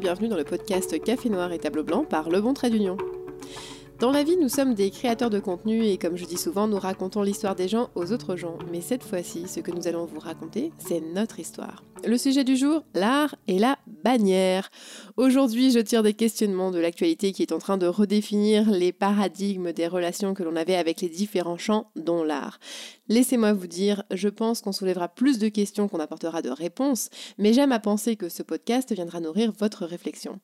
bienvenue dans le podcast Café Noir et Tableau Blanc par Le Bon Trait d'Union. Dans la vie, nous sommes des créateurs de contenu et comme je dis souvent, nous racontons l'histoire des gens aux autres gens. Mais cette fois-ci, ce que nous allons vous raconter, c'est notre histoire. Le sujet du jour, l'art et la bannière. Aujourd'hui, je tire des questionnements de l'actualité qui est en train de redéfinir les paradigmes des relations que l'on avait avec les différents champs, dont l'art. Laissez-moi vous dire, je pense qu'on soulèvera plus de questions qu'on apportera de réponses, mais j'aime à penser que ce podcast viendra nourrir votre réflexion.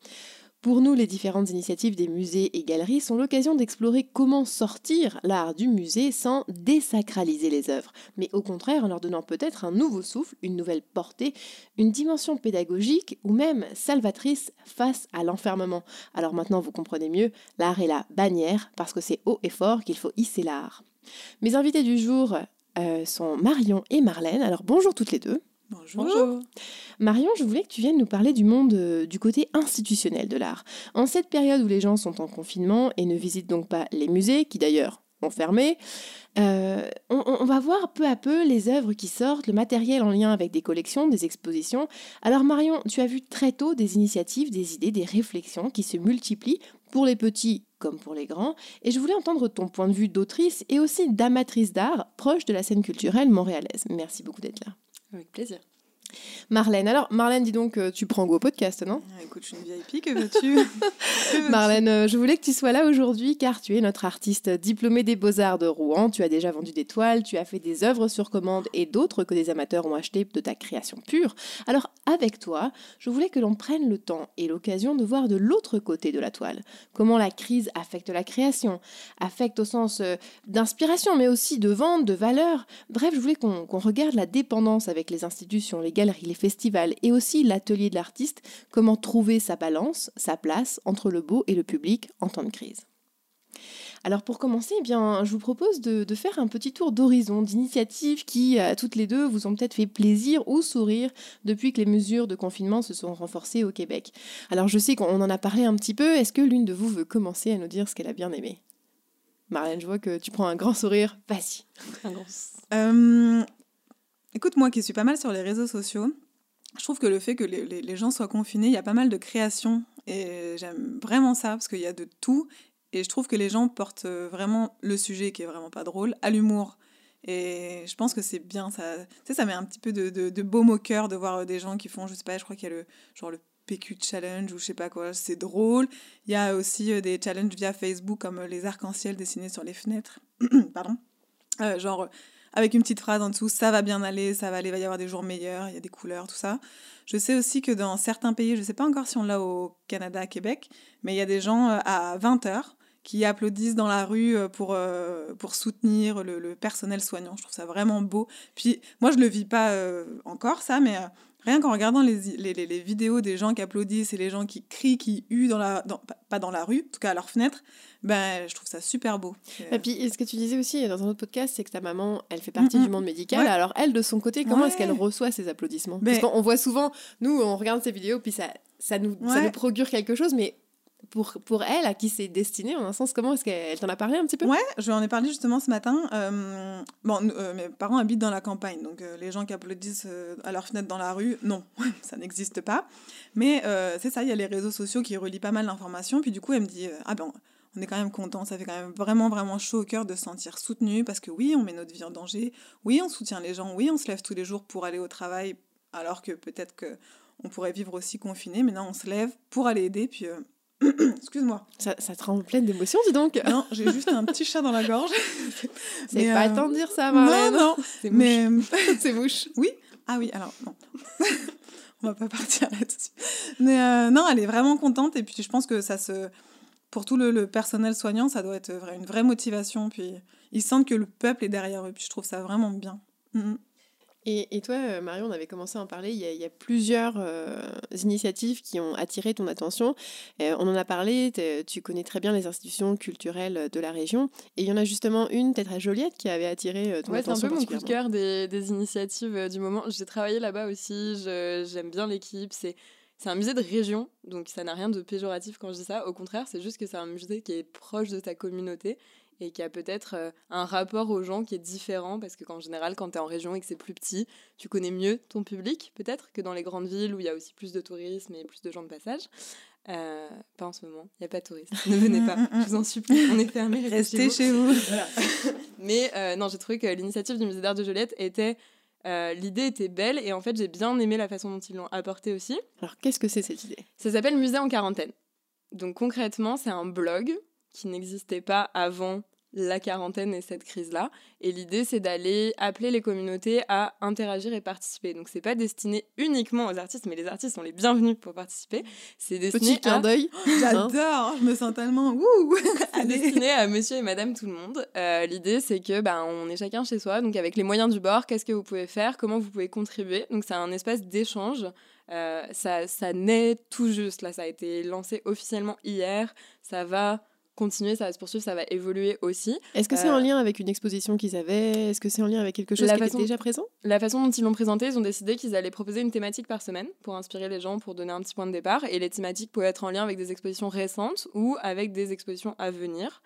Pour nous, les différentes initiatives des musées et galeries sont l'occasion d'explorer comment sortir l'art du musée sans désacraliser les œuvres, mais au contraire en leur donnant peut-être un nouveau souffle, une nouvelle portée, une dimension pédagogique ou même salvatrice face à l'enfermement. Alors maintenant vous comprenez mieux, l'art est la bannière parce que c'est haut et fort qu'il faut hisser l'art. Mes invités du jour euh, sont Marion et Marlène. Alors bonjour toutes les deux. Bonjour. Marion, je voulais que tu viennes nous parler du monde euh, du côté institutionnel de l'art. En cette période où les gens sont en confinement et ne visitent donc pas les musées, qui d'ailleurs ont fermé, euh, on, va voir peu à peu les œuvres qui sortent, le matériel en lien avec des collections, des expositions. Alors Marion, tu as vu très tôt des initiatives, des idées, des réflexions qui se multiplient pour les petits comme pour les grands, et je voulais entendre ton point de vue d'autrice et aussi d'amatrice d'art proche de la scène culturelle montréalaise. Merci beaucoup d'être là. Avec plaisir. Marlène. Alors, Marlène, dis donc, euh, tu prends goût au podcast, non? Ah, Écoute, je suis une VIP, que veux-tu? Marlène, euh, je voulais que tu sois là aujourd'hui car tu es notre artiste diplômée des Beaux-Arts de Rouen. Tu as déjà vendu des toiles, tu as fait des œuvres sur commande et d'autres que des amateurs ont acheté de ta création pure. Alors, avec toi, je voulais que l'on prenne le temps et l'occasion de voir de l'autre côté de la toile. Comment la crise affecte la création, affecte au sens euh, d'inspiration, mais aussi de vente, de valeur. Bref, je voulais qu'on regarde la dépendance avec les institutions, les les festivals et aussi l'atelier de l'artiste, comment trouver sa balance, sa place entre le beau et le public en temps de crise. Alors pour commencer, eh bien, je vous propose de, faire un petit tour d'horizon d'initiatives qui, à toutes les deux, vous ont peut-être fait plaisir ou sourire depuis que les mesures de confinement se sont renforcées au Québec. Alors je sais qu'on en a parlé un petit peu, est-ce que l'une de vous veut commencer à nous dire ce qu'elle a bien aimé? Marlène, je vois que tu prends un grand sourire. Vas-y. Euh, Écoute, moi qui suis pas mal sur les réseaux sociaux, je trouve que le fait que les, gens soient confinés, il y a pas mal de créations et j'aime vraiment ça parce qu'il y a de tout et je trouve que les gens portent euh, vraiment le sujet qui est vraiment pas drôle à l'humour. Et je pense que c'est bien, ça, tu sais, ça met un petit peu de, de, baume au cœur de voir euh, des gens qui font, je sais pas, je crois qu'il y a le genre le PQ challenge ou je sais pas quoi, c'est drôle. Il y a aussi euh, des challenges via Facebook comme les arcs-en-ciel dessinés sur les fenêtres. Pardon. genre avec une petite phrase en dessous, ça va bien aller, ça va aller, il va y avoir des jours meilleurs, il y a des couleurs, tout ça. Je sais aussi que dans certains pays, je ne sais pas encore si on l'a au Canada, à Québec, mais il y a des gens euh, à 20 heures qui applaudissent dans la rue euh, pour, euh, pour soutenir le, personnel soignant. Je trouve ça vraiment beau. Puis moi, je ne le vis pas encore, ça, mais rien qu'en regardant les, les, les, vidéos des gens qui applaudissent et les gens qui crient, qui huent, dans la, pas dans la rue, en tout cas à leur fenêtre, ben, je trouve ça super beau. Et puis, ce que tu disais aussi dans un autre podcast, c'est que ta maman, elle fait partie du monde médical. Alors, elle, de son côté, comment est-ce qu'elle reçoit ces applaudissements? Parce qu'on voit souvent, nous, on regarde ces vidéos, puis ça, ça, nous, ça nous procure quelque chose, mais pour, pour elle, à qui c'est destiné, en un sens, comment est-ce qu'elle t'en a parlé un petit peu? Ouais, je lui en ai parlé justement ce matin. Euh, bon, euh, mes parents habitent dans la campagne, donc euh, les gens qui applaudissent à leur fenêtre dans la rue, non, ça n'existe pas. Mais c'est ça, il y a les réseaux sociaux qui relient pas mal d'informations. Puis du coup, elle me dit, ah ben, on est quand même content, ça fait quand même vraiment, vraiment chaud au cœur de se sentir soutenu parce que oui, on met notre vie en danger, oui, on soutient les gens, oui, on se lève tous les jours pour aller au travail alors que peut-être que on pourrait vivre aussi confiné, mais non, on se lève pour aller aider, puis... excuse-moi. Ça, ça, te rend pleine d'émotions, dis donc. Non, j'ai juste un petit chat dans la gorge. C'est pas euh... de dire ça, Marlène. Non, non. C'est mais... C'est mouche. Oui. Ah oui, alors, non. on va pas partir là-dessus. Mais euh, non, elle est vraiment contente, et puis je pense que ça se pour tout le, personnel soignant, ça doit être une vraie motivation. Puis ils sentent que le peuple est derrière eux. Puis je trouve ça vraiment bien. Mm, mm. Et, toi, euh, Marion, on avait commencé à en parler. Il y a, plusieurs euh, initiatives qui ont attiré ton attention. Euh, on en a parlé. Tu connais très bien les institutions culturelles de la région. Et il y en a justement une, peut-être à Joliette, qui avait attiré ton attention. C'est un peu mon coup de cœur des, des initiatives du moment. J'ai travaillé là-bas aussi. J'aime bien l'équipe. C'est c'est un musée de région, donc ça n'a rien de péjoratif quand je dis ça. Au contraire, c'est juste que c'est un musée qui est proche de ta communauté et qui a peut-être euh, un rapport aux gens qui est différent parce que qu'en général quand tu es en région et que c'est plus petit, tu connais mieux ton public peut-être que dans les grandes villes où il y a aussi plus de tourisme et plus de gens de passage. Euh, pas en ce moment, il n'y a pas de touristes. Ne venez pas, je vous en supplie, on est fermé. Restez chez vous. Mais euh, non, j'ai trouvé que l'initiative du musée d'art de Joliette était. L'idée était belle et en fait j'ai bien aimé la façon dont ils l'ont apportée aussi. Alors qu'est-ce que c'est cette idée? Ça s'appelle Musée en quarantaine. Donc concrètement, c'est un blog qui n'existait pas avant la quarantaine et cette crise-là. Et l'idée, c'est d'aller appeler les communautés à interagir et participer. Donc, c'est pas destiné uniquement aux artistes, mais les artistes sont les bienvenus pour participer. C'est destiné Petit clin d'œil. J'adore, je me sens tellement C'est destiné à monsieur et madame tout le monde. Euh, l'idée, c'est que ben, on est chacun chez soi. Donc, avec les moyens du bord, qu'est-ce que vous pouvez faire? Comment vous pouvez contribuer? Donc, c'est un espace d'échange. Euh, ça, ça naît tout juste. Là, ça a été lancé officiellement hier. Ça va continuer, ça va se poursuivre, ça va évoluer aussi. Est-ce que c'est en euh, lien avec une exposition qu'ils avaient? Est-ce que c'est en lien avec quelque chose qui était déjà présent? La façon dont ils l'ont présenté, ils ont décidé qu'ils allaient proposer une thématique par semaine pour inspirer les gens, pour donner un petit point de départ. Et les thématiques pouvaient être en lien avec des expositions récentes ou avec des expositions à venir,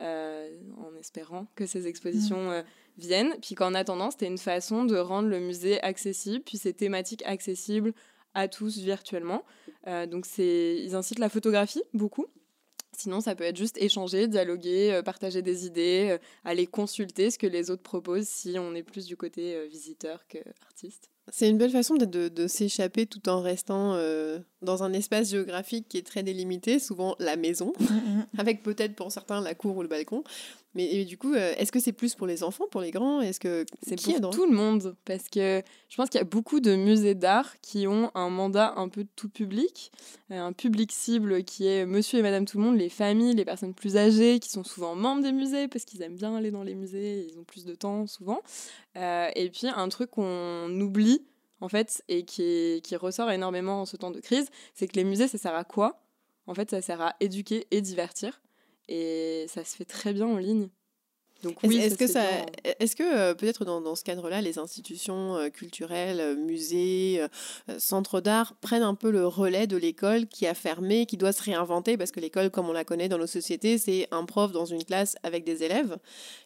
euh, en espérant que ces expositions... Mmh. Euh, viennent, puis qu'en attendant, c'était une façon de rendre le musée accessible, puis ces thématiques accessibles à tous virtuellement. donc c'est, ils incitent la photographie beaucoup. Sinon, ça peut être juste échanger, dialoguer, euh, partager des idées, euh, aller consulter ce que les autres proposent si on est plus du côté euh, visiteur que artiste. C'est une belle façon de, de, s'échapper tout en restant euh, dans un espace géographique qui est très délimité, souvent la maison, avec peut-être pour certains la cour ou le balcon. Mais du coup, euh, est-ce que c'est plus pour les enfants, pour les grands? Est-ce que c'est pour tout le monde Parce que je pense qu'il y a beaucoup de musées d'art qui ont un mandat un peu tout public, euh, un public cible qui est Monsieur et Madame tout le monde, les familles, les personnes plus âgées qui sont souvent membres des musées parce qu'ils aiment bien aller dans les musées, ils ont plus de temps souvent. et puis un truc qu'on oublie en fait, et qui, qui ressort énormément en ce temps de crise, c'est que les musées, ça sert à quoi? En fait, ça sert à éduquer et divertir. Et ça se fait très bien en ligne. Donc oui, est-ce que ça, est-ce que euh, peut-être dans, dans, ce cadre-là, les institutions euh, culturelles, euh, musées, centres d'art prennent un peu le relais de l'école qui a fermé, qui doit se réinventer parce que l'école, comme on la connaît dans nos sociétés, c'est un prof dans une classe avec des élèves.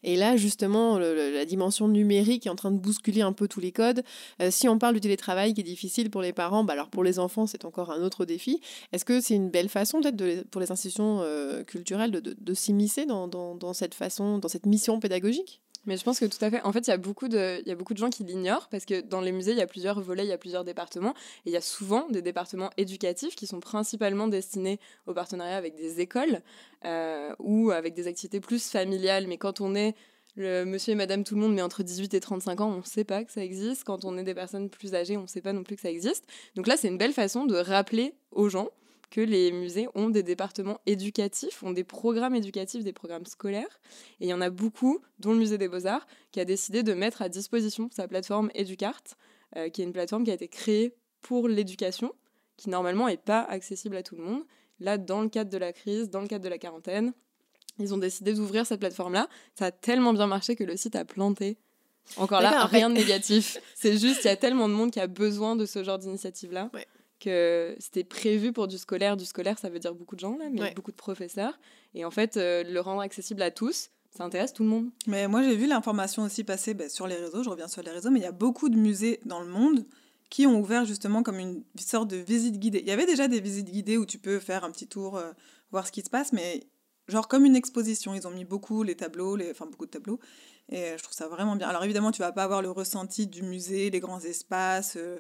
Et là, justement, la dimension numérique est en train de bousculer un peu tous les codes. si on parle du télétravail qui est difficile pour les parents, bah alors pour les enfants, c'est encore un autre défi. Est-ce que c'est une belle façon peut-être pour les institutions culturelles de, de, de s'immiscer dans, dans, dans cette façon, dans cette mission pédagogique mais je pense que tout à fait. En fait, il y a beaucoup de, il y a beaucoup de gens qui l'ignorent parce que dans les musées, il y a plusieurs volets, il y a plusieurs départements. Et il y a souvent des départements éducatifs qui sont principalement destinés au partenariat avec des écoles euh, ou avec des activités plus familiales. Mais quand on est le monsieur et madame tout le monde, mais entre 18 et 35 ans, on ne sait pas que ça existe. Quand on est des personnes plus âgées, on ne sait pas non plus que ça existe. Donc là, c'est une belle façon de rappeler aux gens que les musées ont des départements éducatifs, ont des programmes éducatifs, des programmes scolaires. Et il y en a beaucoup, dont le musée des beaux-arts, qui a décidé de mettre à disposition sa plateforme Educart, euh, qui est une plateforme qui a été créée pour l'éducation, qui normalement n'est pas accessible à tout le monde. Là, dans le cadre de la crise, dans le cadre de la quarantaine, ils ont décidé d'ouvrir cette plateforme-là. Ça a tellement bien marché que le site a planté. Encore là, rien de négatif. C'est juste, il y a tellement de monde qui a besoin de ce genre d'initiative-là que c'était prévu pour du scolaire. Du scolaire, ça veut dire beaucoup de gens, là, mais beaucoup de professeurs. Et en fait, euh, le rendre accessible à tous, ça intéresse tout le monde. Mais moi, j'ai vu l'information aussi passer ben, sur les réseaux, je reviens sur les réseaux, mais il y a beaucoup de musées dans le monde qui ont ouvert justement comme une sorte de visite guidée. Il y avait déjà des visites guidées où tu peux faire un petit tour, euh, voir ce qui se passe, mais genre comme une exposition. Ils ont mis beaucoup les tableaux, les... enfin beaucoup de tableaux, et je trouve ça vraiment bien. Alors évidemment, tu vas pas avoir le ressenti du musée, les grands espaces. Euh,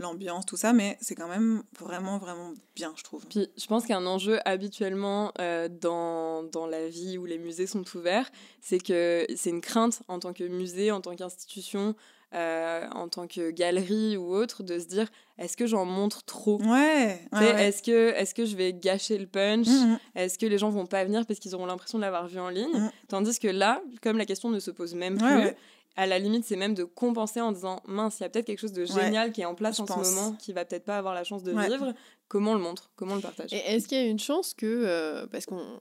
l'ambiance, tout ça, mais c'est quand même vraiment, vraiment bien, je trouve. Puis je pense qu'un enjeu habituellement euh, dans, dans la vie où les musées sont ouverts, c'est que c'est une crainte en tant que musée, en tant qu'institution, euh, en tant que galerie ou autre, de se dire est-ce que j'en montre trop? Ouais. Est-ce que, est que je vais gâcher le punch? Mm, mm. Est-ce que les gens vont pas venir parce qu'ils auront l'impression de l'avoir vu en ligne? Mm. Tandis que là, comme la question ne se pose même plus, à la limite, c'est même de compenser en disant mince, il y a peut-être quelque chose de génial qui est en place en ce moment, qui va peut-être pas avoir la chance de vivre. Comment on le montre? Comment on le partage? Et est-ce qu'il y a une chance que, euh, parce qu'on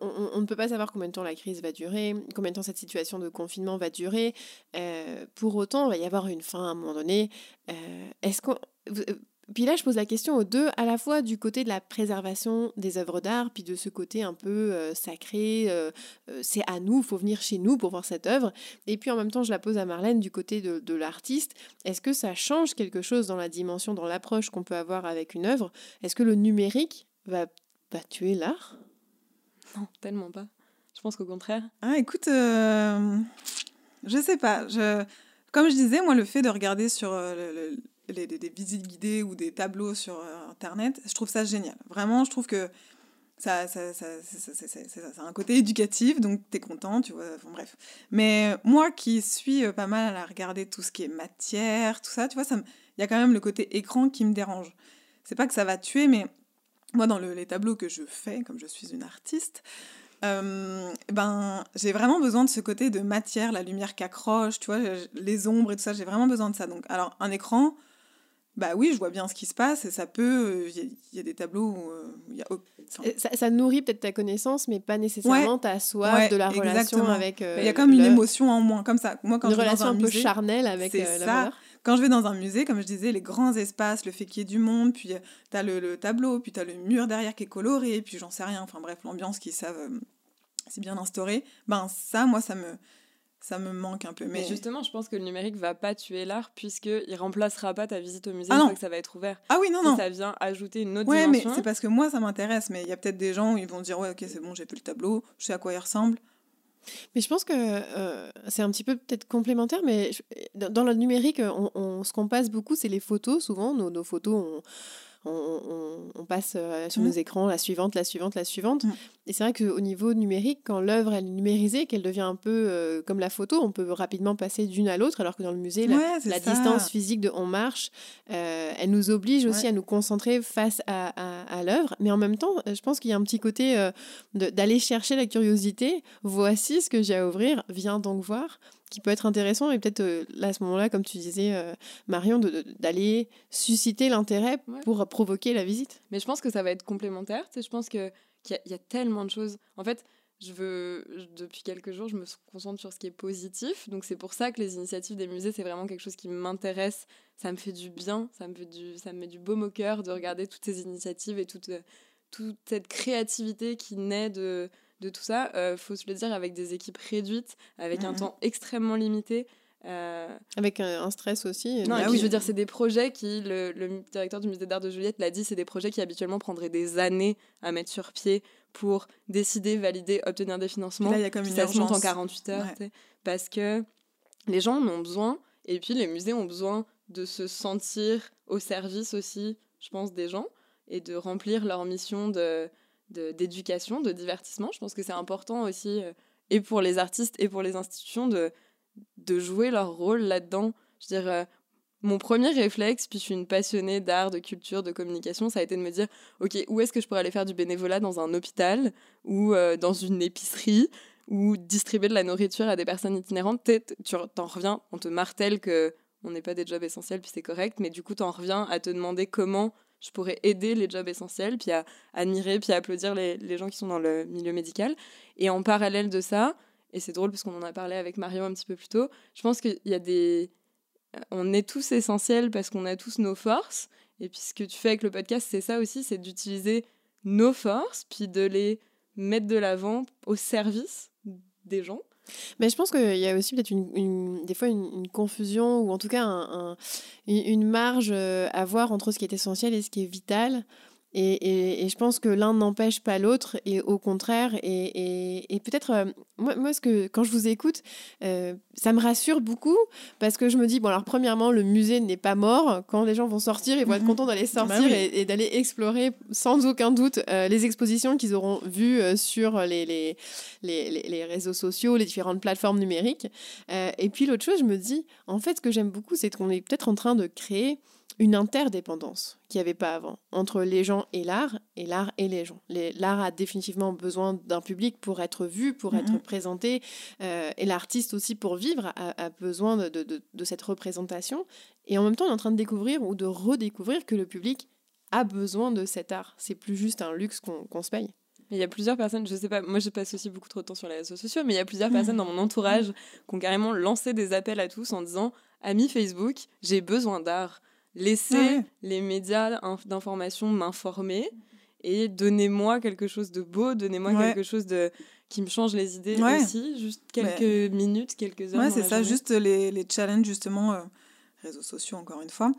on, ne peut pas savoir combien de temps la crise va durer, combien de temps cette situation de confinement va durer. Euh, pour autant, il va y avoir une fin à un moment donné. Euh, est-ce qu'on puis là, je pose la question aux deux, à la fois du côté de la préservation des œuvres d'art, puis de ce côté un peu euh, sacré, euh, euh, c'est à nous, il faut venir chez nous pour voir cette œuvre. Et puis en même temps, je la pose à Marlène du côté de, de l'artiste. Est-ce que ça change quelque chose dans la dimension, dans l'approche qu'on peut avoir avec une œuvre? Est-ce que le numérique va, va tuer l'art? Non, tellement pas. Je pense qu'au contraire. Ah, écoute, euh, je sais pas. Je, comme je disais, moi, le fait de regarder sur euh, le- le- les, des, visites guidées ou des tableaux sur euh, Internet, je trouve ça génial. Vraiment, je trouve que ça, ça, ça, ça- a un côté éducatif, donc t'es content, tu vois. Enfin, bref. Mais moi qui suis euh, pas mal à regarder tout ce qui est matière, tout ça, tu vois, il y a quand même le côté écran qui me dérange. C'est pas que ça va tuer, mais moi, dans le- les tableaux que je fais, comme je suis une artiste, euh, ben, j'ai vraiment besoin de ce côté de matière, la lumière qui accroche, tu vois, les ombres et tout ça, j'ai vraiment besoin de ça. Donc, alors, un écran, bah oui, je vois bien ce qui se passe et ça peut. Il y, a- il y a des tableaux où euh, il y a. enfin, ça, ça nourrit peut-être ta connaissance, mais pas nécessairement ta soif Ouais, de la relation avec. euh, il y a comme une émotion en moins, comme ça. Moi, quand Une je vais relation dans un, un peu musée, charnelle avec c'est euh, la ça. valeur. quand je vais dans un musée, comme je disais, les grands espaces, le fait qu'il y ait du monde, puis tu as le, le tableau, puis tu as le mur derrière qui est coloré, puis j'en sais rien, enfin bref, l'ambiance qu'ils savent euh, si bien instaurer, ben ça, moi, ça me, ça me manque un peu. Mais Mais, justement, je pense que le numérique va pas tuer l'art puisqu'il remplacera pas ta visite au musée Ah une non. fois que ça va être ouvert. Ah oui, non, non. ça vient ajouter une autre Ouais, mais dimension. c'est parce que moi, ça m'intéresse, mais il y a peut-être des gens où ils vont dire, ouais, ok, c'est bon, j'ai vu le tableau, je sais à quoi il ressemble. Mais je pense que euh, c'est un petit peu peut-être complémentaire, mais je- dans dans le numérique, on, on- ce qu'on passe beaucoup, c'est les photos. Souvent, nos, nos photos, on, on, on- on passe euh, sur nos écrans la suivante, la suivante, la suivante. Mhm. Et c'est vrai qu'au niveau numérique, quand l'œuvre elle est numérisée, qu'elle devient un peu euh, comme la photo, on peut rapidement passer d'une à l'autre, alors que dans le musée, la, Ouais, distance physique de on marche, euh, elle nous oblige aussi Ouais. à nous concentrer face à, à- à l'œuvre. Mais en même temps, je pense qu'il y a un petit côté euh, d'aller chercher la curiosité. Voici ce que j'ai à ouvrir, viens donc voir, qui peut être intéressant. Et peut-être euh, là, à ce moment-là, comme tu disais, euh, Marion, d'aller susciter l'intérêt Ouais. pour provoquer la visite. Mais je pense que ça va être complémentaire. Tu sais, je pense qu'il y, a- il y a tellement de choses. En fait, je veux, je- depuis quelques jours, je me concentre sur ce qui est positif. Donc c'est pour ça que les initiatives des musées, c'est vraiment quelque chose qui m'intéresse. Ça me fait du bien, ça me, fait du, ça me met du baume au cœur de regarder toutes ces initiatives et toute, toute cette créativité qui naît de, de tout ça. Euh, faut se le dire, avec des équipes réduites, avec un Mhm. temps extrêmement limité. Euh, Avec un, un stress aussi. non, Ah et puis oui. je veux dire, c'est des projets qui, le, le directeur du musée d'art de Juliette l'a dit, c'est des projets qui habituellement prendraient des années à mettre sur pied pour décider, valider, obtenir des financements. Là, il y a comme Puis une ça se monte en urgence. 48 heures, Ouais. parce que les gens en ont besoin, et puis les musées ont besoin de se sentir au service aussi, je pense, des gens, et de remplir leur mission de de- d'éducation, de, divertissement. Je pense que c'est important aussi, euh, et pour les artistes et pour les institutions, de, de jouer leur rôle là-dedans. Je dire, euh, mon premier réflexe, puis je suis une passionnée d'art, de culture, de communication, ça a été de me dire, ok, où est-ce que je pourrais aller faire du bénévolat? Dans un hôpital ou euh, dans une épicerie ou distribuer de la nourriture à des personnes itinérantes? Tu t'en reviens, on te martèle que on n'est pas des jobs essentiels, puis c'est correct, mais du coup, t'en reviens à te demander comment je pourrais aider les jobs essentiels, puis à admirer, puis à applaudir les, les gens qui sont dans le milieu médical. Et en parallèle de ça, et c'est drôle parce qu'on en a parlé avec Mario un petit peu plus tôt, je pense qu'il y a des... On est tous essentiels parce qu'on a tous nos forces. Et puis ce que tu fais avec le podcast, c'est ça aussi, c'est d'utiliser nos forces, puis de les mettre de l'avant au service des gens. Mais je pense qu'il y a aussi peut-être une, des fois une, confusion ou en tout cas un- un- une marge à voir entre ce qui est essentiel et ce qui est vital. Et, et- et je pense que l'un n'empêche pas l'autre et au contraire. Et, et- peut-être, euh, moi, moi ce que, quand je vous écoute, euh, ça me rassure beaucoup parce que je me dis, bon alors premièrement, le musée n'est pas mort. Quand les gens vont sortir, ils vont être Mhm. contents d'aller sortir Bah oui. et, d'aller explorer sans aucun doute euh, les expositions qu'ils auront vues sur les, les, les, les- réseaux sociaux, les différentes plateformes numériques. Et puis l'autre chose, je me dis, en fait, ce que j'aime beaucoup, c'est qu'on est peut-être en train de créer une interdépendance qu'il n'y avait pas avant entre les gens et l'art, et l'art et les gens. L'art a définitivement besoin d'un public pour être vu, pour être Mhm. présenté, euh, et l'artiste aussi pour vivre a, a besoin de, de- de- de cette représentation. Et en même temps, on est en train de découvrir ou de redécouvrir que le public a besoin de cet art. C'est plus juste un luxe qu'on se paye. Mais il y a plusieurs personnes, je sais pas, moi je passe aussi beaucoup trop de temps sur les réseaux sociaux, mais il y a plusieurs personnes dans mon entourage qui ont carrément lancé des appels à tous en disant Amis Facebook, j'ai besoin d'art. Laisser Ouais. les médias inf- d'information m'informer et donnez-moi quelque chose de beau, donnez-moi Ouais. quelque chose de qui me change les idées Ouais. aussi, juste quelques minutes, quelques heures. Ouais, c'est ça, journée. juste les, les challenges, justement, euh, réseaux sociaux, encore une fois,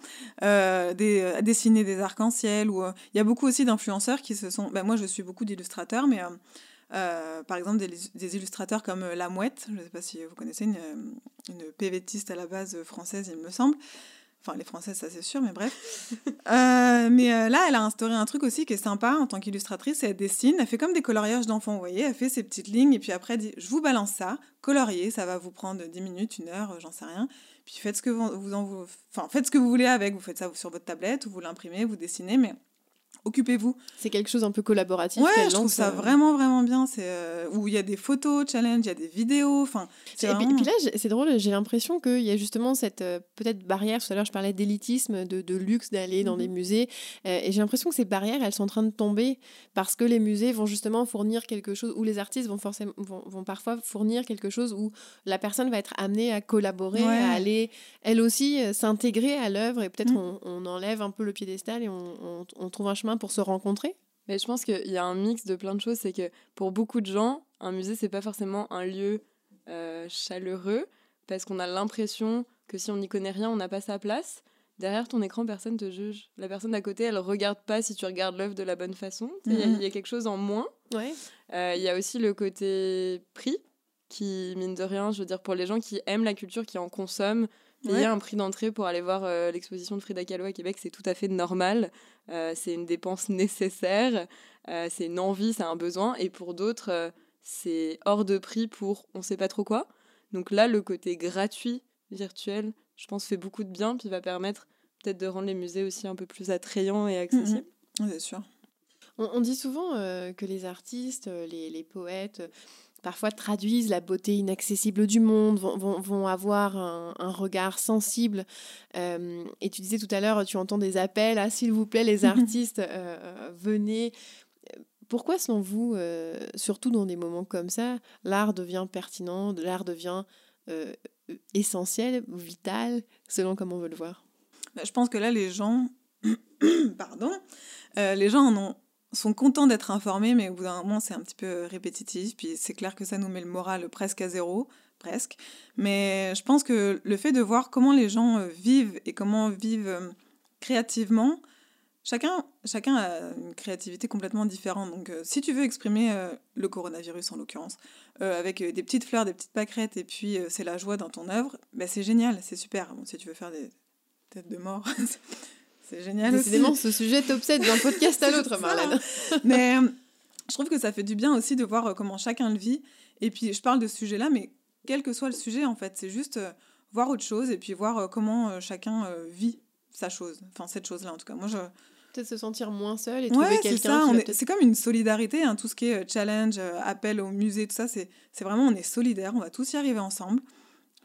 euh, des, euh, dessiner des arcs-en-ciel. ou Il y a beaucoup aussi d'influenceurs qui se sont. ben, moi, je suis beaucoup d'illustrateurs, mais par exemple, des, des illustrateurs comme La Mouette, je ne sais pas si vous connaissez, une, une PVTiste à la base française, il me semble. Enfin, les françaises, ça c'est sûr, mais bref. Euh, mais euh, là, elle a instauré un truc aussi qui est sympa en tant qu'illustratrice. Elle dessine, elle fait comme des coloriages d'enfants, vous voyez. Elle fait ses petites lignes et puis après, elle dit Je vous balance ça, coloriez, ça va vous prendre 10 minutes, une heure, j'en sais rien. Puis faites ce que vous, en faites ce que vous voulez avec. Vous faites ça sur votre tablette ou vous l'imprimez, vous dessinez, mais occupez-vous. C'est quelque chose un peu collaboratif. Ouais, je trouve ça euh, vraiment, vraiment bien. C'est euh, où il y a des photos challenge, il y a des vidéos. Enfin, c'est Et puis, là, c'est drôle, j'ai l'impression qu'il y a justement cette euh, peut-être barrière. Tout à l'heure, je parlais d'élitisme, de, de luxe d'aller dans Mhm. des musées. et j'ai l'impression que ces barrières, elles sont en train de tomber parce que les musées vont justement fournir quelque chose, ou les artistes vont, forcément, vont, vont parfois fournir quelque chose où la personne va être amenée à collaborer, Ouais. à aller, elle aussi, s'intégrer à l'œuvre. Et peut-être Mhm. on, on enlève un peu le piédestal et on, on- on trouve un chemin pour se rencontrer? Mais je pense qu'il y a un mix de plein de choses. C'est que pour beaucoup de gens, un musée, c'est pas forcément un lieu euh, chaleureux parce qu'on a l'impression que si on n'y connaît rien, on n'a pas sa place. Derrière ton écran, personne te juge. La personne d'à côté, elle regarde pas si tu regardes l'œuvre de la bonne façon. Tu sais, Il y a- Mhm. il y, a quelque chose en moins. Ouais. Euh, Il y a aussi le côté prix qui, mine de rien, je veux dire, pour les gens qui aiment la culture, qui en consomment, payer Ouais. un prix d'entrée pour aller voir euh, l'exposition de Frida Kahlo à Québec, c'est tout à fait normal. Euh, c'est une dépense nécessaire, euh, c'est une envie, c'est un besoin. Et pour d'autres, euh, c'est hors de prix pour on sait pas trop quoi. Donc là, le côté gratuit, virtuel, je pense, fait beaucoup de bien, puis va permettre peut-être de rendre les musées aussi un peu plus attrayants et accessibles. Ouais, c'est sûr. On, on dit souvent euh, que les artistes, les, les poètes, euh, parfois traduisent la beauté inaccessible du monde, vont, vont- vont avoir un, un regard sensible. Euh, et tu disais tout à l'heure, tu entends des appels, ah, s'il vous plaît, les artistes, euh, euh, venez. Pourquoi, selon vous, euh, surtout dans des moments comme ça, l'art devient pertinent, l'art devient euh, essentiel ou vital, selon comment on veut le voir? Bah, Je pense que là, les gens, pardon, euh, les gens en ont- sont contents d'être informés, mais au bout d'un moment, c'est un petit peu répétitif. Puis c'est clair que ça nous met le moral presque à zéro, presque. Mais je pense que le fait de voir comment les gens euh, vivent et comment vivent euh, créativement, chacun, chacun a une créativité complètement différente. Donc, euh, si tu veux exprimer le coronavirus en l'occurrence, avec des petites fleurs, des petites pâquerettes, et puis c'est la joie dans ton œuvre, bah, c'est génial, c'est super. Si tu veux faire des têtes de mort, c'est génial aussi. Décidément, ce sujet t'obsède d'un podcast à l'autre. Marlène. Mais euh, je trouve que ça fait du bien aussi de voir euh, comment chacun le vit. Et puis, je parle de ce sujet-là, mais quel que soit le sujet, en fait, c'est juste euh, voir autre chose et puis voir comment chacun vit sa chose. Enfin, cette chose-là, en tout cas. Moi, je... Peut-être se sentir moins seul et Ouais, trouver quelqu'un C'est comme une solidarité, hein, tout ce qui est challenge, appel au musée, tout ça. C'est c'est vraiment, on est solidaires, on va tous y arriver ensemble.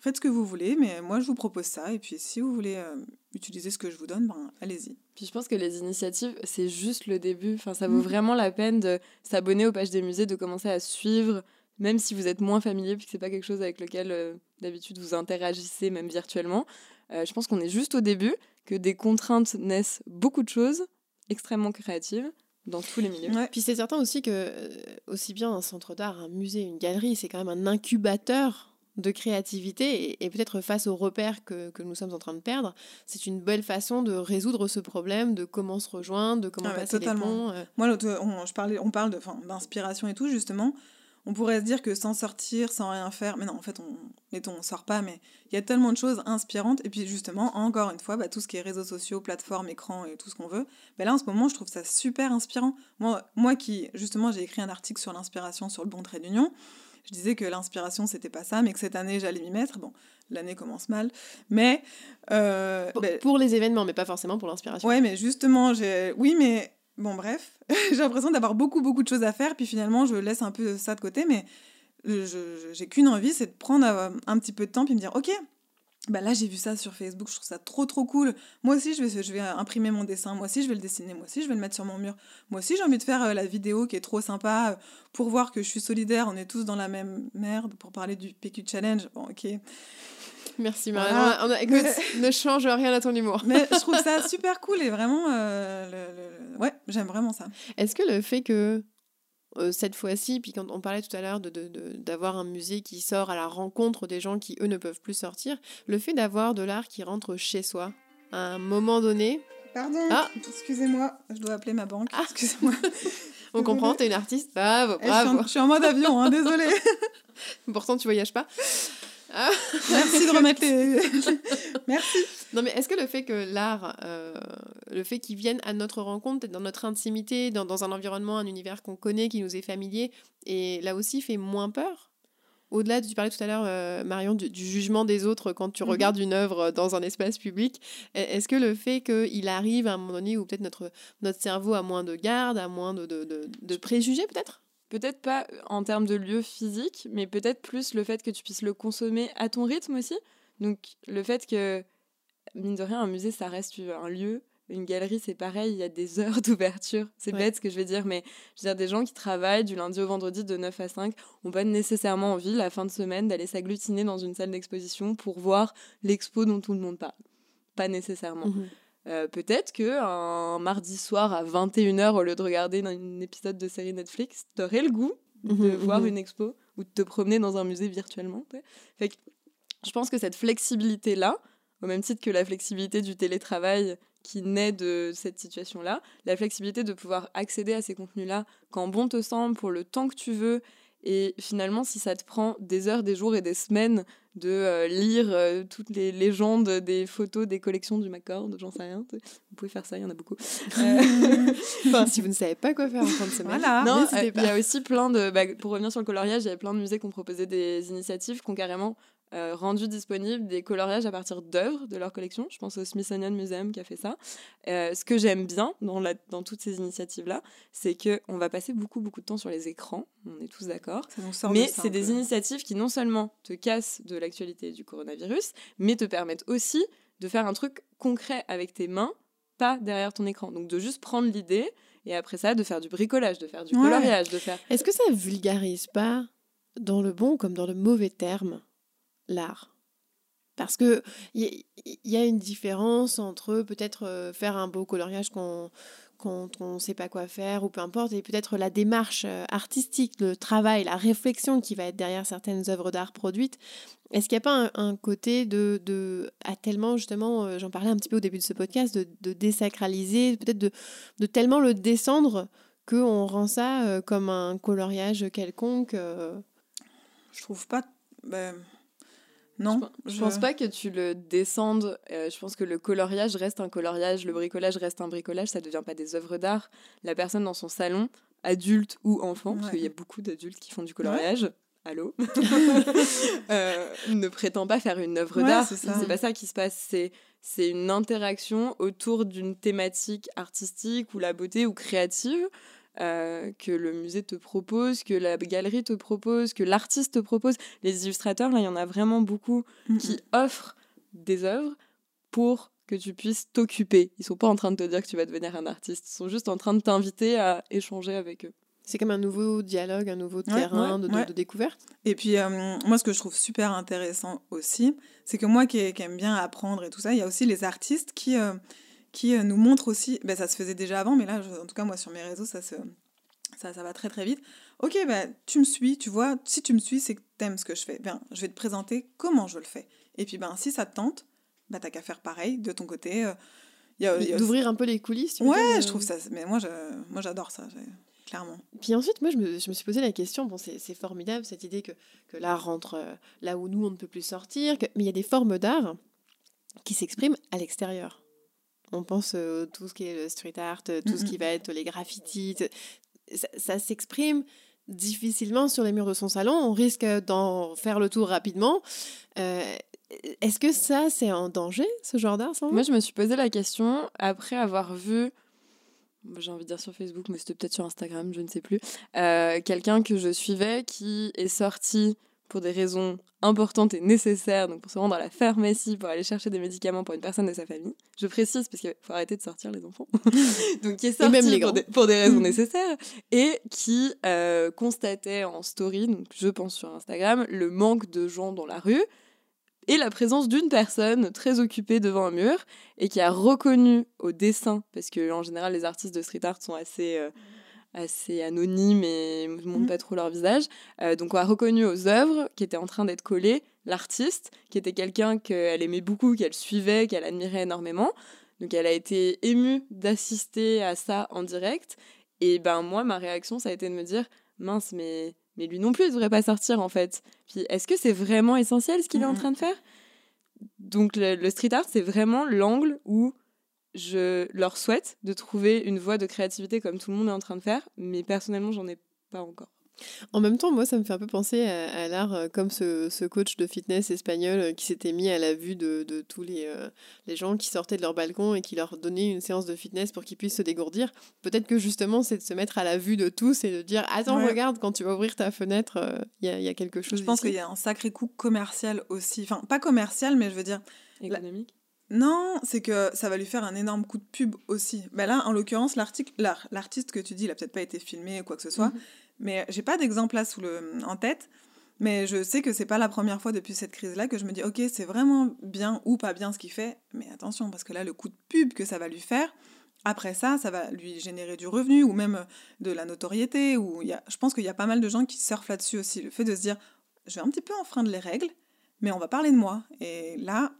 Faites ce que vous voulez, mais moi, je vous propose ça. Et puis, si vous voulez euh, utiliser ce que je vous donne, ben, allez-y. Puis je pense que les initiatives, c'est juste le début. Enfin, ça vaut Mm. vraiment la peine de s'abonner aux pages des musées, de commencer à suivre, même si vous êtes moins familier, puis que c'est pas quelque chose avec lequel euh, d'habitude vous interagissez, même virtuellement. Euh, je pense qu'on est juste au début, que des contraintes naissent beaucoup de choses extrêmement créatives dans tous les milieux. Ouais. Puis c'est certain aussi que, euh, aussi bien un centre d'art, un musée, une galerie, c'est quand même un incubateur de créativité et, et peut-être face aux repères que, que nous sommes en train de perdre, c'est une belle façon de résoudre ce problème, de comment se rejoindre, de comment Ah ouais, passer totalement. les ponts. euh. Moi, on, je parlais, on parle d'inspiration et tout, justement. On pourrait se dire que sans sortir, sans rien faire, mais non, en fait, on, mettons, on sort pas, mais il y a tellement de choses inspirantes. Et puis, justement, encore une fois, bah, tout ce qui est réseaux sociaux, plateformes, écran et tout ce qu'on veut, bah, là, en ce moment, je trouve ça super inspirant. Moi, moi qui, justement, j'ai écrit un article sur l'inspiration sur le bon trait d'union, je disais que l'inspiration, c'était pas ça, mais que cette année, j'allais m'y mettre. Bon, l'année commence mal, mais... euh, Pour, bah, pour les événements, mais pas forcément pour l'inspiration. Ouais, mais justement, j'ai. Oui, mais bon, bref, j'ai l'impression d'avoir beaucoup, beaucoup de choses à faire, puis finalement, je laisse un peu ça de côté, mais j'ai qu'une envie, c'est de prendre euh, un petit peu de temps, puis me dire, ok, bah là j'ai vu ça sur Facebook, je trouve ça trop trop cool. Moi aussi je vais, je vais imprimer mon dessin, moi aussi je vais le dessiner, moi aussi je vais le mettre sur mon mur. Moi aussi j'ai envie de faire euh, la vidéo qui est trop sympa euh, pour voir que je suis solidaire, on est tous dans la même merde pour parler du PQ Challenge. Bon ok. Merci. On a, écoute, ne change rien à ton humour. Mais je trouve ça super cool et vraiment, euh, ouais, j'aime vraiment ça. Est-ce que le fait que euh, cette fois-ci, puis quand on parlait tout à l'heure d'avoir de, un musée qui sort à la rencontre des gens qui, eux, ne peuvent plus sortir, le fait d'avoir de l'art qui rentre chez soi, à un moment donné... Pardon, ah. excusez-moi, je dois appeler ma banque, ah. excusez-moi. on comprend, t'es une artiste, bravo, bravo. Je suis, en, mode avion, hein, désolée. Pourtant, tu voyages pas. Ah. Merci de remettre les... Merci. Non, mais est-ce que le fait que l'art, euh, le fait qu'il vienne à notre rencontre, dans notre intimité, dans, dans un environnement, un univers qu'on connaît, qui nous est familier, et là aussi fait moins peur? Au-delà, tu parlais tout à l'heure, euh, Marion, du, jugement des autres quand tu mhm. regardes une œuvre dans un espace public. E, est-ce que le fait qu'il arrive à un moment donné où peut-être notre, notre cerveau a moins de garde, a moins de, de, de, de préjugés peut-être? Peut-être pas en termes de lieu physique, mais peut-être plus le fait que tu puisses le consommer à ton rythme aussi. Donc le fait que, mine de rien, un musée, ça reste un lieu. Une galerie, c'est pareil, il y a des heures d'ouverture. C'est bête ce que je vais dire, mais je veux dire, des gens qui travaillent du lundi au vendredi de 9 à 5 n'ont pas nécessairement envie, la fin de semaine, d'aller s'agglutiner dans une salle d'exposition pour voir l'expo dont tout le monde parle. Pas nécessairement. Mmh euh, peut-être que un mardi soir à 21h, au lieu de regarder un épisode de série Netflix, t'aurais le goût de mhm, voir mhm. une expo ou de te promener dans un musée virtuellement. Fait je pense que cette flexibilité-là, au même titre que la flexibilité du télétravail qui naît de cette situation-là, la flexibilité de pouvoir accéder à ces contenus-là quand bon te semble, pour le temps que tu veux, et finalement, si ça te prend des heures, des jours et des semaines de euh, lire euh, toutes les légendes des photos des collections du McCord, j'en sais rien. Vous pouvez faire ça, il y en a beaucoup. Euh, enfin, si vous ne savez pas quoi faire en fin de semaine, voilà, non, il y a aussi plein de. Bah, pour revenir sur le coloriage, il y a plein de musées qui ont proposé des initiatives qui ont carrément euh, rendu disponible des coloriages à partir d'œuvres de leur collection. Je pense au Smithsonian Museum qui a fait ça. Euh, ce que j'aime bien dans, la, dans toutes ces initiatives-là, c'est qu'on va passer beaucoup, beaucoup de temps sur les écrans, on est tous d'accord. Mais c'est des initiatives qui non seulement te cassent de l'actualité du coronavirus, mais te permettent aussi de faire un truc concret avec tes mains, pas derrière ton écran. Donc de juste prendre l'idée et après ça, de faire du bricolage, de faire du coloriage, de faire... Est-ce que ça vulgarise pas, dans le bon comme dans le mauvais terme, l'art. Parce que il y, a une différence entre peut-être euh, faire un beau coloriage quand, on ne sait pas quoi faire ou peu importe, et peut-être la démarche euh, artistique, le travail, la réflexion qui va être derrière certaines œuvres d'art produites. Est-ce qu'il n'y a pas un, côté de, de à tellement justement, euh, j'en parlais un petit peu au début de ce podcast, de, de désacraliser, peut-être de, de tellement le descendre qu'on rend ça comme un coloriage quelconque Je trouve pas. Ben, non. Je, pense pas que tu le descendes. Euh, je pense que le coloriage reste un coloriage, le bricolage reste un bricolage. Ça devient pas des œuvres d'art. La personne dans son salon, adulte ou enfant, parce qu'il y a beaucoup d'adultes qui font du coloriage. Allô euh, Ne prétend pas faire une œuvre d'art. C'est pas ça qui se passe. C'est c'est une interaction autour d'une thématique artistique ou la beauté ou créative euh, que le musée te propose, que la galerie te propose, que l'artiste te propose. Les illustrateurs, là, il y en a vraiment beaucoup qui offrent des œuvres pour que tu puisses t'occuper. Ils sont pas en train de te dire que tu vas devenir un artiste, ils sont juste en train de t'inviter à échanger avec eux. C'est comme un nouveau dialogue, un nouveau terrain de, découverte. Et puis, euh, moi, ce que je trouve super intéressant aussi, c'est que moi qui, aime bien apprendre et tout ça, il y a aussi les artistes qui, euh, qui euh, nous montre aussi, ben, ça se faisait déjà avant, mais là, en tout cas, moi, sur mes réseaux, ça, se, ça, ça va très très vite. Ok, ben, tu me suis, tu vois, si tu me suis, c'est que t'aimes ce que je fais. Bien, je vais te présenter comment je le fais. Et puis, ben, si ça te tente, ben, t'as qu'à faire pareil de ton côté. Euh, D'ouvrir un peu les coulisses. ouais, je trouve ça, mais moi, je, moi j'adore ça. Clairement. Puis ensuite, moi, je me, je me, suis posé la question, bon, c'est formidable cette idée que, que l'art rentre euh, là où nous, on ne peut plus sortir, que, mais il y a des formes d'art qui s'expriment à l'extérieur. On pense euh, tout ce qui est le street art, tout ce qui va être les graffitis. Ça, s'exprime difficilement sur les murs de son salon. On risque d'en faire le tour rapidement. Euh, est-ce que ça, c'est en danger, ce genre d'art Moi, je me suis posé la question après avoir vu j'ai envie de dire sur Facebook, mais c'était peut-être sur Instagram, je ne sais plus, euh, quelqu'un que je suivais qui est sorti pour des raisons importantes et nécessaires, donc pour se rendre à la pharmacie, pour aller chercher des médicaments pour une personne de sa famille. Je précise parce qu'il faut arrêter de sortir les enfants. donc qui est sorti même les pour, grands. des, pour des raisons nécessaires et qui euh, constatait en story, donc je pense sur Instagram, le manque de gens dans la rue et la présence d'une personne très occupée devant un mur et qui a reconnu au dessin, parce que en général les artistes de street art sont assez, euh, assez anonymes et ne montrent Mhm. pas trop leur visage, euh, donc on a reconnu aux œuvres qui étaient en train d'être collées l'artiste, qui était quelqu'un qu'elle aimait beaucoup, qu'elle suivait, qu'elle admirait énormément. Donc elle a été émue d'assister à ça en direct. Et ben moi, ma réaction, ça a été de me dire, mince, mais, mais lui non plus, il devrait pas sortir en fait. Puis est-ce que c'est vraiment essentiel ce qu'il est en Mhm. train de faire? Donc le, le street art, c'est vraiment l'angle où je leur souhaite de trouver une voie de créativité comme tout le monde est en train de faire, mais personnellement, j'en ai pas encore. En même temps, moi, ça me fait un peu penser à, à l'art euh, comme ce, ce coach de fitness espagnol euh, qui s'était mis à la vue de, de tous les, euh, les gens qui sortaient de leur balcon et qui leur donnait une séance de fitness pour qu'ils puissent se dégourdir. Peut-être que justement, c'est de se mettre à la vue de tous et de dire Attends, Ouais. regarde, quand tu vas ouvrir ta fenêtre, euh, il y, y a quelque chose. Je pense qu'il y a un sacré coup commercial aussi. Enfin, pas commercial, mais je veux dire. Économique Non, c'est que ça va lui faire un énorme coup de pub aussi. Ben là, en l'occurrence, l'artiste que tu dis, il a peut-être pas été filmé ou quoi que ce soit. Mhm. Mais j'ai pas d'exemple là sous le, en tête. Mais je sais que c'est pas la première fois depuis cette crise-là que je me dis, ok, c'est vraiment bien ou pas bien ce qu'il fait. Mais attention, parce que là, le coup de pub que ça va lui faire, après ça, ça va lui générer du revenu ou même de la notoriété. Ou y a, je pense qu'il y a pas mal de gens qui surfent là-dessus aussi. Le fait de se dire, je vais un petit peu enfreindre les règles, mais on va parler de moi. Et là,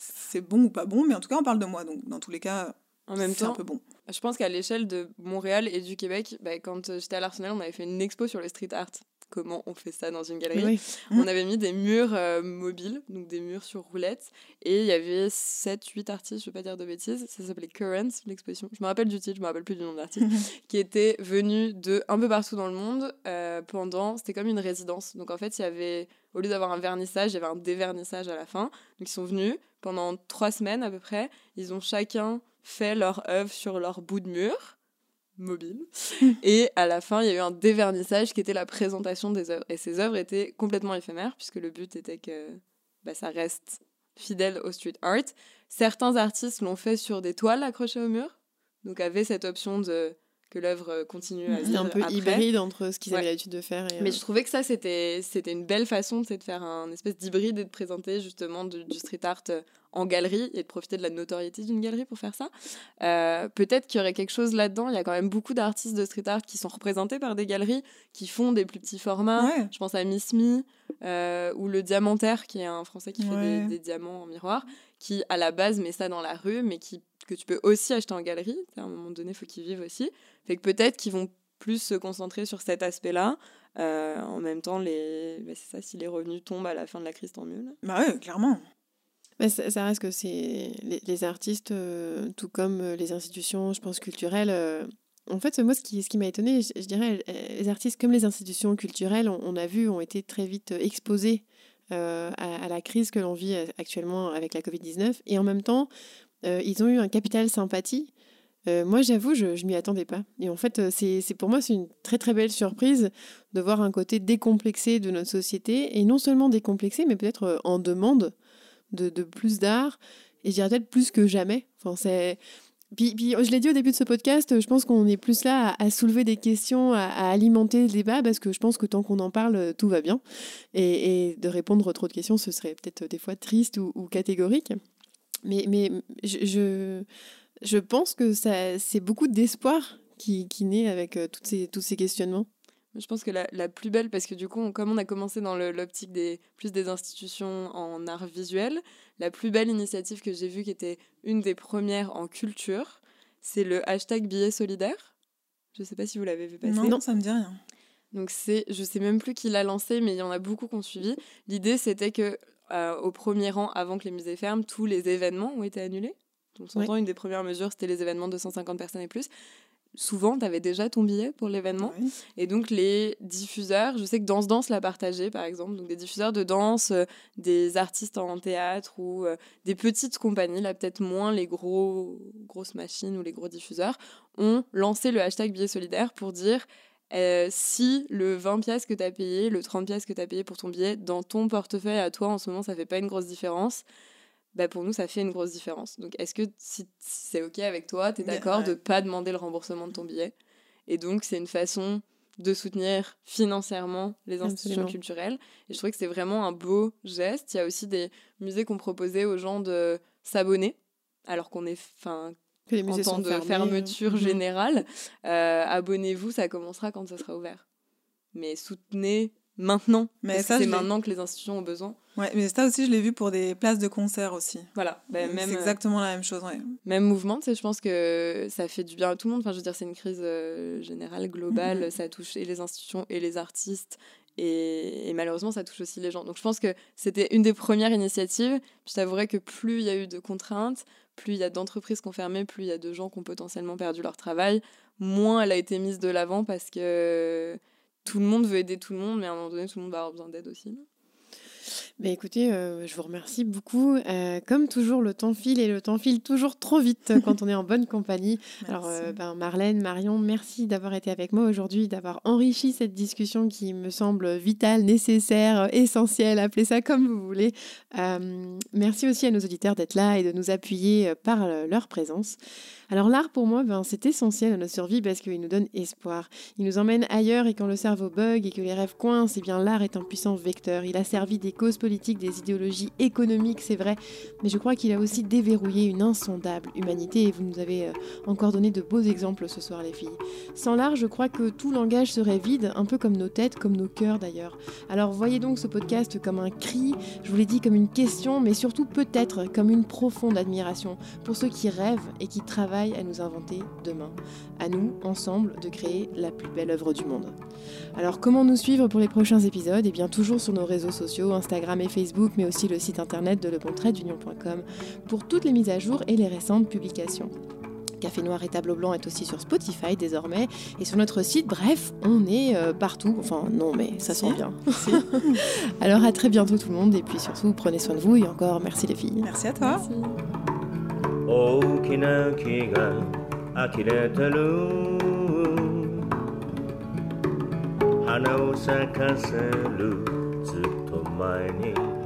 c'est bon ou pas bon, mais en tout cas, on parle de moi. Donc, dans tous les cas, En même c'est un temps, peu bon. Je pense qu'à l'échelle de Montréal et du Québec, bah, quand euh, j'étais à l'Arsenal, on avait fait une expo sur le street art. Comment on fait ça dans une galerie Oui. On avait mis des murs euh, mobiles, donc des murs sur roulettes, et il y avait 7-8 artistes, je ne veux pas dire de bêtises, ça s'appelait Currents, l'exposition. Je me rappelle du titre, je me rappelle plus du nom de l'artiste, qui étaient venus de un peu partout dans le monde euh, pendant, c'était comme une résidence. Donc en fait, il y avait, au lieu d'avoir un vernissage, il y avait un dévernissage à la fin. Donc ils sont venus pendant trois semaines à peu près, ils ont chacun fait leur œuvre sur leur bout de mur mobile. Et à la fin, il y a eu un dévernissage qui était la présentation des œuvres. Et ces œuvres étaient complètement éphémères, puisque le but était que bah, ça reste fidèle au street art. Certains artistes l'ont fait sur des toiles accrochées au mur, donc avaient cette option de que l'œuvre continue à. C'est vivre un peu après. hybride entre ce qu'ils avaient Ouais. l'habitude de faire et. Mais euh, je trouvais que ça, c'était c'était une belle façon de faire un espèce d'hybride et de présenter justement du, du street art euh, en galerie et de profiter de la notoriété d'une galerie pour faire ça. Euh, Peut-être qu'il y aurait quelque chose là-dedans. Il y a quand même beaucoup d'artistes de street art qui sont représentés par des galeries, qui font des plus petits formats. Ouais. Je pense à Miss Me euh, ou le Diamantaire, qui est un Français qui fait des, des diamants en miroir, qui à la base met ça dans la rue, mais qui, que tu peux aussi acheter en galerie. À un moment donné, il faut qu'ils vivent aussi. Fait que peut-être qu'ils vont plus se concentrer sur cet aspect-là. Euh, en même temps, les... bah, c'est ça, si les revenus tombent à la fin de la crise, tant mieux. là. Bah ouais, clairement. Mais ça, ça reste que c'est les, les artistes, euh, tout comme euh, les institutions, je pense, culturelles. euh, en fait, moi, ce qui, ce qui m'a étonné, je, je dirais, les artistes comme les institutions culturelles, on, on a vu, ont été très vite exposés euh, à, à la crise que l'on vit euh, actuellement avec la Covid-19. Et en même temps, euh, ils ont eu un capital sympathie. Euh, moi, j'avoue, je ne m'y attendais pas. Et en fait, euh, c'est pour moi, c'est une très très belle surprise de voir un côté décomplexé de notre société. Et non seulement décomplexé, mais peut-être euh, en demande de, de plus d'art, et je dirais peut-être plus que jamais. Enfin, c'est... Puis, puis, je l'ai dit au début de ce podcast, je pense qu'on est plus là à, soulever des questions, à, alimenter le débat, parce que je pense que tant qu'on en parle, tout va bien. Et, de répondre trop de questions, ce serait peut-être des fois triste ou, catégorique. Mais, mais je, je, je pense que c'est beaucoup d'espoir qui, qui naît avec euh, toutes ces, tous ces questionnements. Je pense que la, la plus belle, parce que du coup, on- comme on a commencé dans l'optique des plus des institutions en art visuel, la plus belle initiative que j'ai vue, qui était une des premières en culture, c'est le hashtag billet solidaire. Je sais pas si vous l'avez vu passer. Non, ça me dit rien. Donc c'est, je sais même plus qui l'a lancé, mais il y en a beaucoup qui ont suivi. L'idée c'était que euh, au premier rang, avant que les musées ferment, tous les événements ont été annulés. Donc on s'entend, une des premières mesures, c'était les événements de 250 personnes et plus. Souvent, tu avais déjà ton billet pour l'événement. Ouais. Et donc les diffuseurs, je sais que Danse Danse l'a partagé par exemple, donc des diffuseurs de danse, euh, des artistes en théâtre ou euh, des petites compagnies, là peut-être moins les gros grosses machines ou les gros diffuseurs, ont lancé le hashtag billet solidaire pour dire euh, si le 20 pièces que tu as payé, le 30 pièces que tu as payé pour ton billet, dans ton portefeuille à toi en ce moment, ça fait pas une grosse différence, bah pour nous, ça fait une grosse différence. Donc, est-ce que si, c'est OK avec toi, tu es d'accord de pas demander le remboursement de ton billet? Et donc, c'est une façon de soutenir financièrement les institutions culturelles. Et je trouvais que c'est vraiment un beau geste. Il y a aussi des musées qu'on proposait aux gens de s'abonner, alors qu'on est, fin, les musées en temps de fermeture mhm. générale. Euh, abonnez-vous, ça commencera quand ça sera ouvert. Mais soutenez maintenant. Mais c'est maintenant que les institutions ont besoin. Ouais, mais ça aussi, je l'ai vu pour des places de concert aussi. Voilà. Ben, c'est exactement la même chose, ouais. Même mouvement, tu sais, je pense que ça fait du bien à tout le monde. Enfin, je veux dire, c'est une crise euh, générale, globale. Mhm. Ça touche et les institutions et les artistes. Et, malheureusement, ça touche aussi les gens. Donc, je pense que c'était une des premières initiatives. Je t'avouerais que plus il y a eu de contraintes, plus il y a d'entreprises qui ont fermé, plus il y a de gens qui ont potentiellement perdu leur travail, moins elle a été mise de l'avant parce que tout le monde veut aider tout le monde, mais à un moment donné, tout le monde va avoir besoin d'aide aussi. Bah, écoutez, euh, je vous remercie beaucoup. Euh, comme toujours, le temps file et le temps file toujours trop vite quand on est en bonne compagnie. Alors, euh, ben, Marlène, Marion, merci d'avoir été avec moi aujourd'hui, d'avoir enrichi cette discussion qui me semble vitale, nécessaire, essentielle, appelez ça comme vous voulez. merci aussi à nos auditeurs d'être là et de nous appuyer par leur présence. Alors l'art pour moi, ben, c'est essentiel à notre survie parce qu'il nous donne espoir. Il nous emmène ailleurs et quand le cerveau bug et que les rêves coincent, eh bien l'art est un puissant vecteur. Il a servi des causes politiques, des idéologies économiques, c'est vrai, mais je crois qu'il a aussi déverrouillé une insondable humanité et vous nous avez euh, encore donné de beaux exemples ce soir les filles. Sans l'art, je crois que tout langage serait vide, un peu comme nos têtes, comme nos cœurs d'ailleurs. Alors voyez donc ce podcast comme un cri, je vous l'ai dit comme une question, mais surtout peut-être comme une profonde admiration pour ceux qui rêvent et qui travaillent à nous inventer demain. À nous, ensemble, de créer la plus belle œuvre du monde. Alors comment nous suivre pour les prochains épisodes? Eh bien toujours sur nos réseaux sociaux, Instagram et Facebook, mais aussi le site internet de lebontraitdunion.com pour toutes les mises à jour et les récentes publications. Café Noir et Tableau Blanc est aussi sur Spotify désormais et sur notre site. Bref, on est euh, partout. Enfin, non, mais ça sent bien. Alors à très bientôt tout le monde et puis surtout prenez soin de vous et encore merci les filles. Merci à toi. 大 I need.